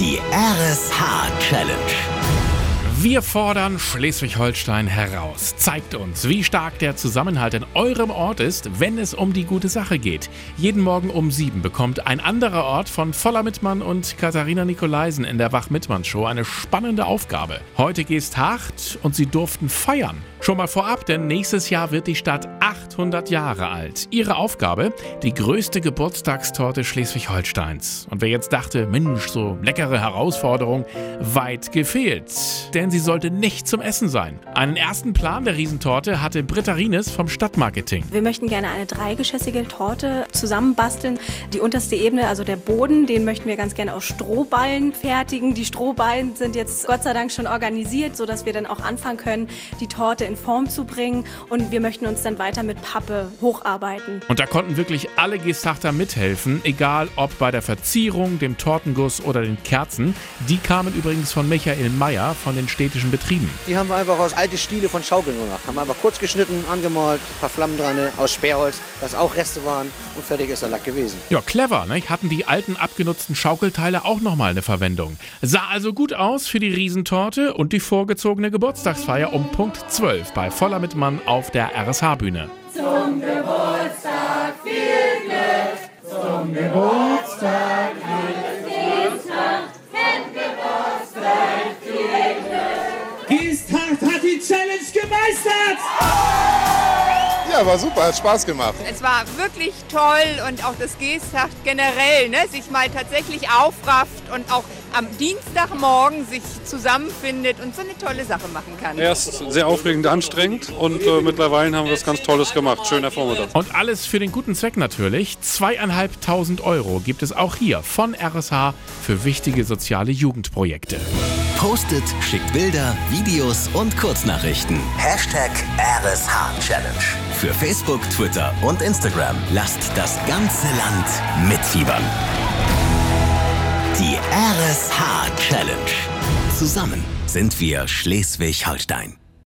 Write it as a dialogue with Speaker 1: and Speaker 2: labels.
Speaker 1: Die RSH-Challenge.
Speaker 2: Wir fordern Schleswig-Holstein heraus. Zeigt uns, wie stark der Zusammenhalt in eurem Ort ist, wenn es um die gute Sache geht. Jeden Morgen um sieben bekommt ein anderer Ort von Voller Mittmann und Katharina Nikolaisen in der Wach-Mittmann-Show eine spannende Aufgabe. Heute geht's hart und sie durften feiern. Schon mal vorab, denn nächstes Jahr wird die Stadt 800 Jahre alt. Ihre Aufgabe? Die größte Geburtstagstorte Schleswig-Holsteins. Und wer jetzt dachte, Mensch, so leckere Herausforderung, weit gefehlt. Denn sie sollte nicht zum Essen sein. Einen ersten Plan der Riesentorte hatte Britta Rienes vom Stadtmarketing.
Speaker 3: Wir möchten gerne eine dreigeschossige Torte zusammenbasteln. Die unterste Ebene, also der Boden, den möchten wir ganz gerne aus Strohballen fertigen. Die Strohballen sind jetzt Gott sei Dank schon organisiert, sodass wir dann auch anfangen können, die Torte in Form zu bringen. Und wir möchten uns dann weiter mit Pappe hocharbeiten.
Speaker 2: Und da konnten wirklich alle Gestachter mithelfen, egal ob bei der Verzierung, dem Tortenguss oder den Kerzen. Die kamen übrigens von Michael Meyer von den städtischen Betrieben.
Speaker 4: Die haben wir einfach aus alte Stiele von Schaukeln gemacht. Haben einfach kurz geschnitten, angemalt, ein paar Flammen dran aus Sperrholz, das auch Reste waren und fertig ist der Lack gewesen.
Speaker 2: Ja, clever, ne? Hatten die alten abgenutzten Schaukelteile auch nochmal eine Verwendung. Sah also gut aus für die Riesentorte und die vorgezogene Geburtstagsfeier um Punkt 12 bei Voller mit Mann auf der RSH-Bühne.
Speaker 5: Zum Geburtstag viel Glück, zum Geburtstag viel Geburtstag, Geburtstag viel Glück.
Speaker 6: Giesthardt hat die Challenge gemeistert!
Speaker 7: Ja, war super, hat Spaß gemacht.
Speaker 8: Es war wirklich toll und auch das Geestag generell, ne, sich mal tatsächlich aufrafft und auch am Dienstagmorgen sich zusammenfindet und so eine tolle Sache machen kann.
Speaker 9: Erst sehr aufregend, anstrengend und äh, mittlerweile haben wir was ganz Tolles gemacht. Schöner Vormittag.
Speaker 2: Und alles für den guten Zweck natürlich. Zweieinhalbtausend Euro gibt es auch hier von RSH für wichtige soziale Jugendprojekte.
Speaker 1: Postet, schickt Bilder, Videos und Kurznachrichten. Hashtag RSH Challenge. Für Facebook, Twitter und Instagram. Lasst das ganze Land mitfiebern. Die RSH Challenge. Zusammen sind wir Schleswig-Holstein.